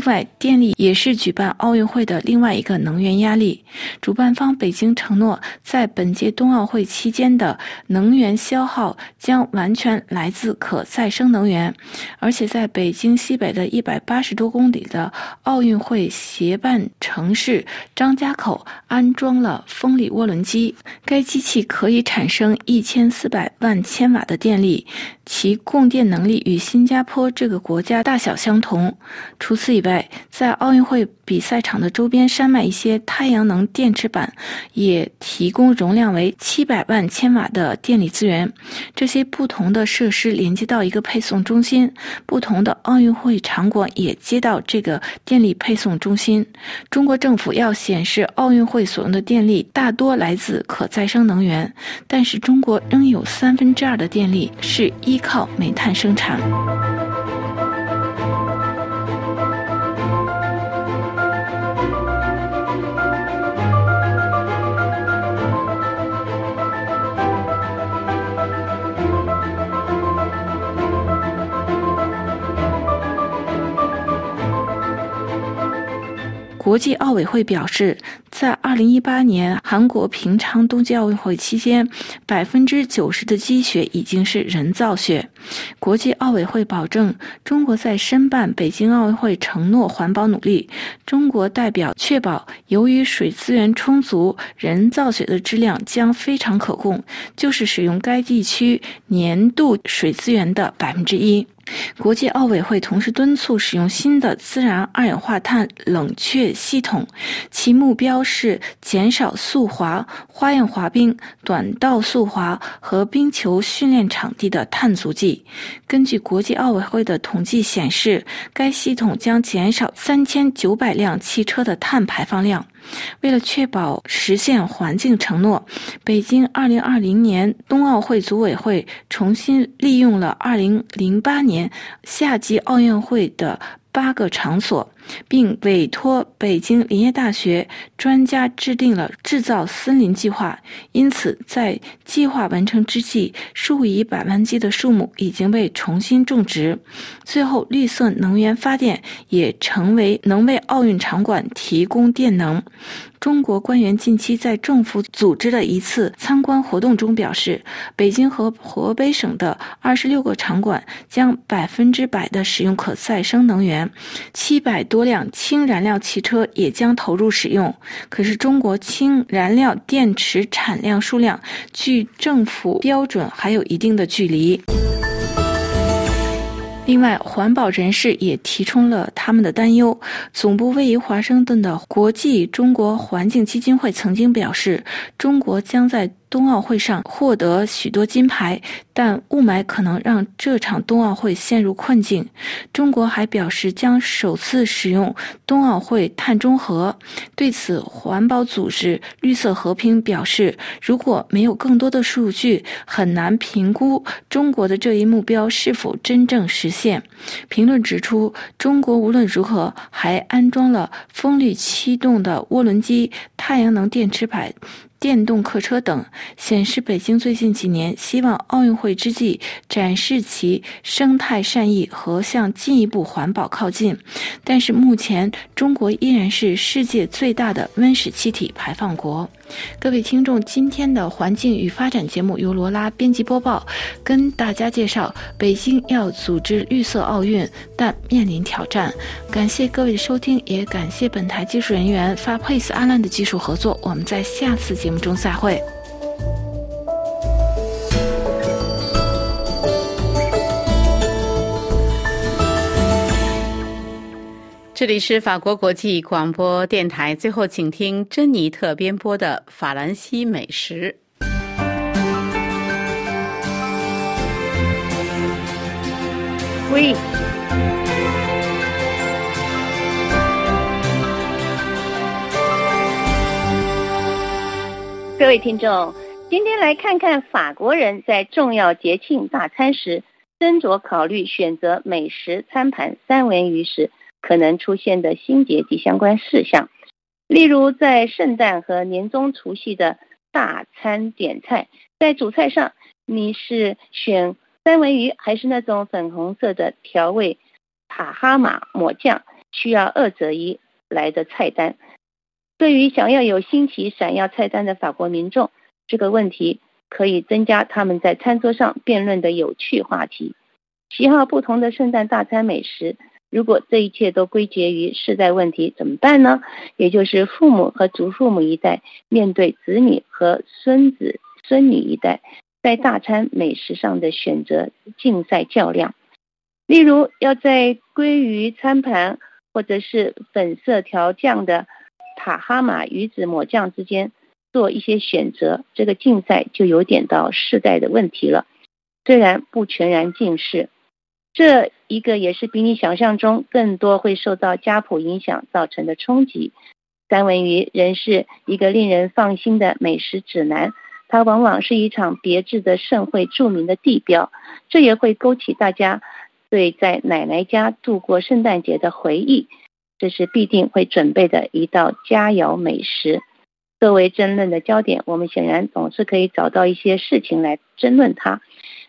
另外，电力也是举办奥运会的另外一个能源压力。主办方北京承诺，在本届冬奥会期间的能源消耗将完全来自可再生能源，而且在北京西北的一百八十多公里的奥运会协办城市张家口安装了风力涡轮机，该机器可以产生一千四百万千瓦的电力。其供电能力与新加坡这个国家大小相同。除此以外，在奥运会比赛场的周边山脉，一些太阳能电池板也提供容量为七百万千瓦的电力资源。这些不同的设施连接到一个配送中心，不同的奥运会场馆也接到这个电力配送中心。中国政府要显示奥运会所用的电力大多来自可再生能源，但是中国仍有三分之二的电力是依。靠煤炭生产。国际奥委会表示。在二零一八年韩国平昌冬季奥运会期间，百分之九十的积雪已经是人造雪。国际奥委会保证，中国在申办北京奥运会承诺环保努力。中国代表确保，由于水资源充足，人造雪的质量将非常可控，就是使用该地区年度水资源的百分之一。国际奥委会同时敦促使用新的自然二氧化碳冷却系统，其目标是减少速滑、花样滑冰、短道速滑和冰球训练场地的碳足迹。根据国际奥委会的统计显示，该系统将减少三千九百辆汽车的碳排放量。为了确保实现环境承诺，北京2020年冬奥会组委会重新利用了2008年夏季奥运会的。八个场所，并委托北京林业大学专家制定了制造森林计划。因此，在计划完成之际，数以百万计的树木已经被重新种植。最后，绿色能源发电也成为能为奥运场馆提供电能。中国官员近期在政府组织的一次参观活动中表示，北京和河北省的二十六个场馆将百分之百的使用可再生能源，七百多多辆氢燃料汽车也将投入使用。可是，中国氢燃料电池产量数量距政府标准还有一定的距离。另外，环保人士也提出了他们的担忧。总部位于华盛顿的国际中国环境基金会曾经表示，中国将在。冬奥会上获得许多金牌，但雾霾可能让这场冬奥会陷入困境。中国还表示将首次使用冬奥会碳中和。对此，环保组织绿色和平表示，如果没有更多的数据，很难评估中国的这一目标是否真正实现。评论指出，中国无论如何还安装了风力驱动的涡轮机、太阳能电池板。电动客车等显示，北京最近几年希望奥运会之际展示其生态善意和向进一步环保靠近。但是目前，中国依然是世界最大的温室气体排放国。各位听众，今天的环境与发展节目由罗拉编辑播报，跟大家介绍北京要组织绿色奥运，但面临挑战。感谢各位的收听，也感谢本台技术人员发佩斯阿兰的技术合作。我们在下次节目中再会。这里是法国国际广播电台。最后，请听珍妮特编播的法兰西美食。喂，各位听众，今天来看看法国人在重要节庆大餐时斟酌考虑选择美食餐盘三文鱼时可能出现的心结及相关事项。例如，在圣诞和年终除夕的大餐点菜，在主菜上你是选三文鱼还是那种粉红色的调味塔哈马抹酱，需要二择一来的菜单。对于想要有新奇闪耀菜单的法国民众。这个问题可以增加他们在餐桌上辩论的有趣话题。喜好不同的圣诞大餐美食，如果这一切都归结于世代问题，怎么办呢？也就是父母和祖父母一代面对子女和孙子孙女一代在大餐美食上的选择竞赛较量。例如，要在鲑鱼餐盘或者是粉色调酱的塔哈马鱼子抹酱之间。做一些选择，这个竞赛就有点到世代的问题了。虽然不全然近视，这一个也是比你想象中更多会受到家谱影响造成的冲击。三文鱼仍是一个令人放心的美食指南，它往往是一场别致的盛会著名的地标，这也会勾起大家对在奶奶家度过圣诞节的回忆。这是必定会准备的一道佳肴美食。作为争论的焦点，我们显然总是可以找到一些事情来争论它。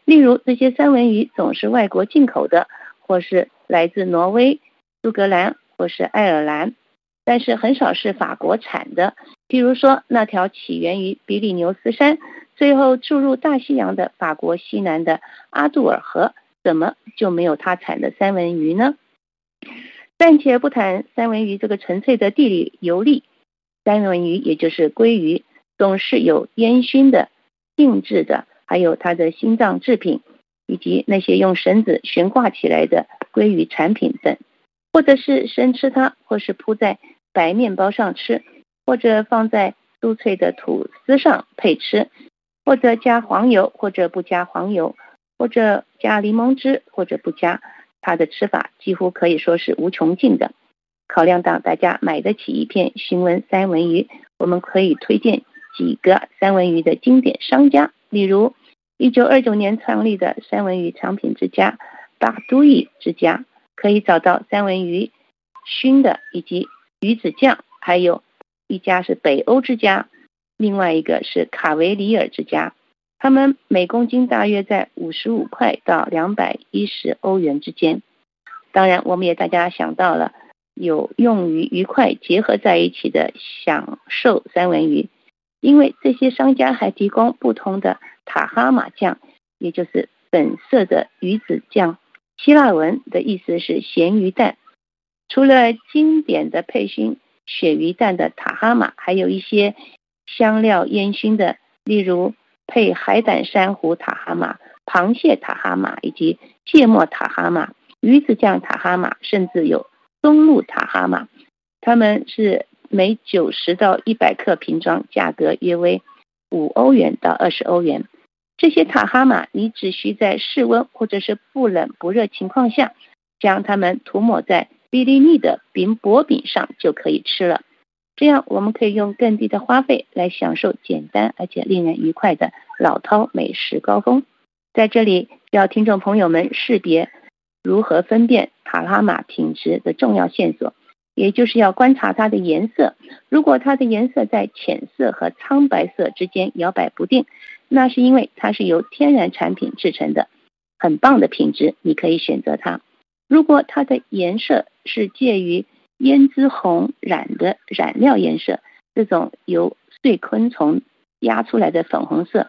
例如，这些三文鱼总是外国进口的，或是来自挪威、苏格兰或是爱尔兰，但是很少是法国产的。比如说，那条起源于比利牛斯山，最后注入大西洋的法国西南的阿杜尔河，怎么就没有它产的三文鱼呢？暂且不谈三文鱼这个纯粹的地理游历。三文鱼，也就是鲑鱼，总是有烟熏的、定制的，还有它的心脏制品，以及那些用绳子悬挂起来的鲑鱼产品等，或者是生吃它，或是铺在白面包上吃，或者放在酥脆的吐司上配吃，或者加黄油，或者不加黄油，或者加柠檬汁，或者不加，它的吃法几乎可以说是无穷尽的。考量到大家买得起一片熏温三文鱼，我们可以推荐几个三文鱼的经典商家，例如一九二九年创立的三文鱼产品之家巴都伊之家，可以找到三文鱼熏的以及鱼子酱；还有一家是北欧之家，另外一个是卡维里尔之家，他们每公斤大约在五十五块到两百一十欧元之间。当然，我们也大家想到了。有用于愉快结合在一起的享受三文鱼，因为这些商家还提供不同的塔哈马酱，也就是粉色的鱼子酱，希腊文的意思是咸鱼蛋。除了经典的配熏鳕鱼蛋的塔哈马，还有一些香料烟熏的，例如配海胆珊瑚塔哈马、螃蟹塔哈马以及芥末塔哈马、鱼子酱塔哈马，甚至有。松露塔哈马，他们是每九十到一百克瓶装，价格约为五欧元到二十欧元。这些塔哈马，你只需在室温或者是不冷不热情况下，将它们涂抹在比利尼的饼薄饼上就可以吃了。这样，我们可以用更低的花费来享受简单而且令人愉快的老饕美食高峰。在这里，要听众朋友们识别。如何分辨塔拉玛品质的重要线索，也就是要观察它的颜色。如果它的颜色在浅色和苍白色之间摇摆不定，那是因为它是由天然产品制成的，很棒的品质，你可以选择它。如果它的颜色是介于胭脂红染的染料颜色，这种由碎昆虫压出来的粉红色，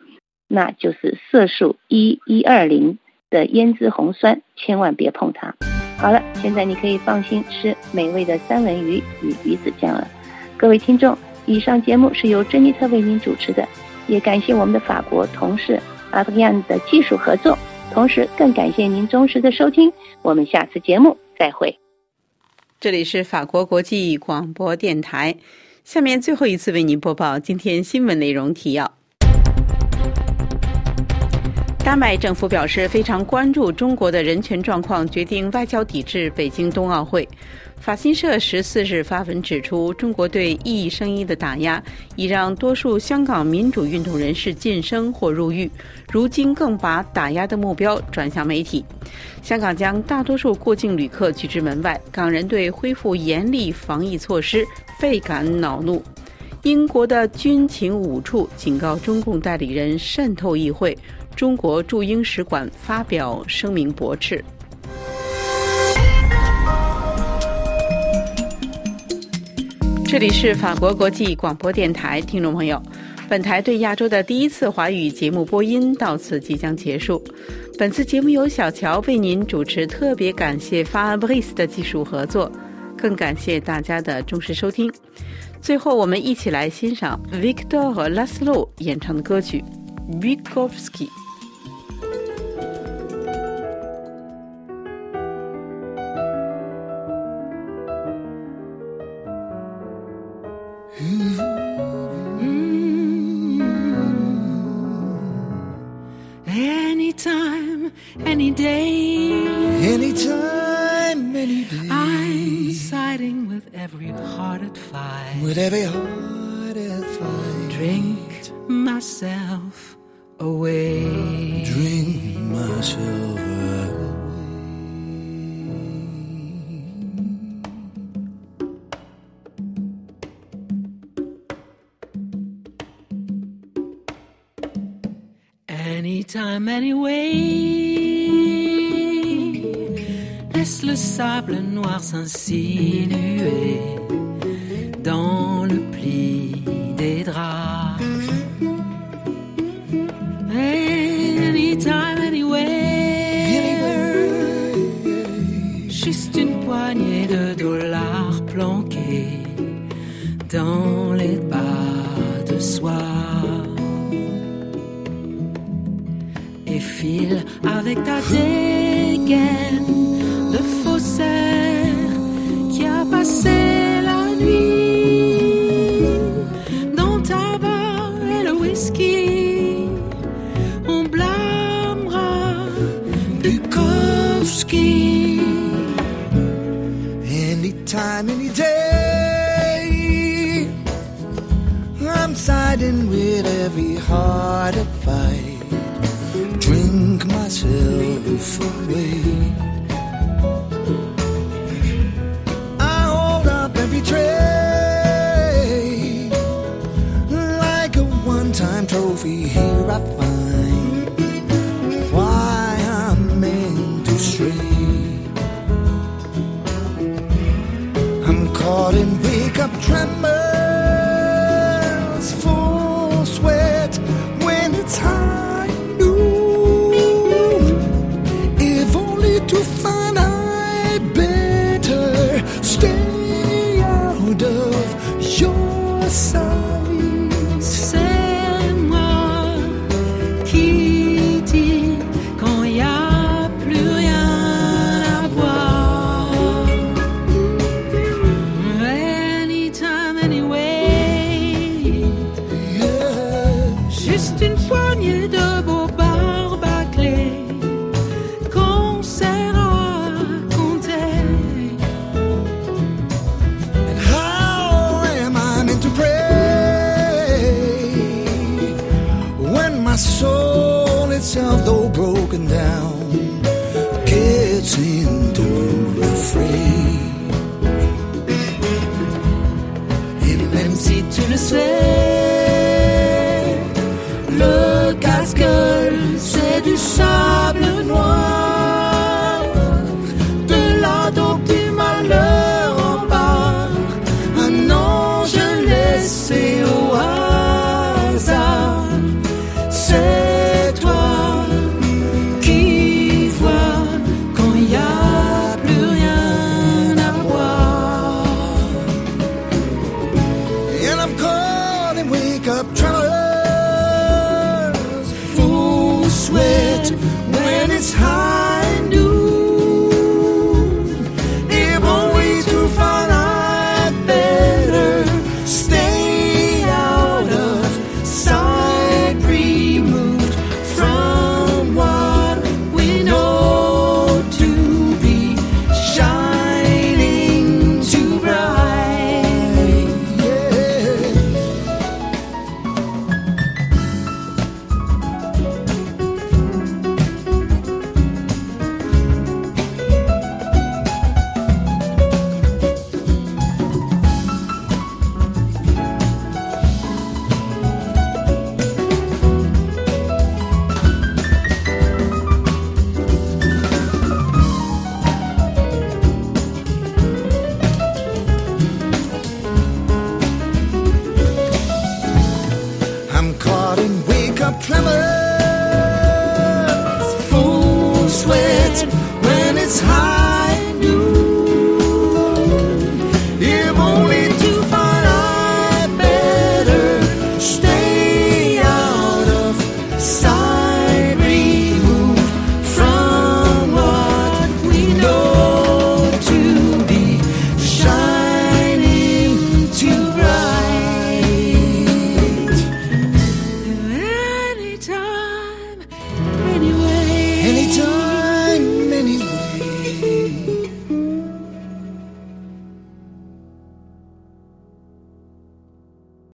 那就是色素一一二零。的胭脂红酸，千万别碰它。好了，现在你可以放心吃美味的三文鱼与鱼子酱了。各位听众，以上节目是由珍妮特为您主持的，也感谢我们的法国同事阿德亚的技术合作，同时更感谢您忠实的收听。我们下次节目再会。这里是法国国际广播电台，下面最后一次为您播报今天新闻内容提要。丹麦政府表示非常关注中国的人权状况，决定外交抵制北京冬奥会。法新社十四日发文指出，中国对异议声音的打压已让多数香港民主运动人士晋升或入狱，如今更把打压的目标转向媒体。香港将大多数过境旅客拒之门外，港人对恢复严厉防疫措施倍感恼怒。英国的军情五处警告中共代理人渗透议会。中国驻英使馆发表声明驳斥。这里是法国国际广播电台，听众朋友，本台对亚洲的第一次华语节目播音到此即将结束。本次节目由小乔为您主持，特别感谢 Fabrice 的技术合作，更感谢大家的忠实收听。最后，我们一起来欣赏 Victor 和 Laslo 演唱的歌曲《VIKOVSKY ainsi. I'm with every heart at fight.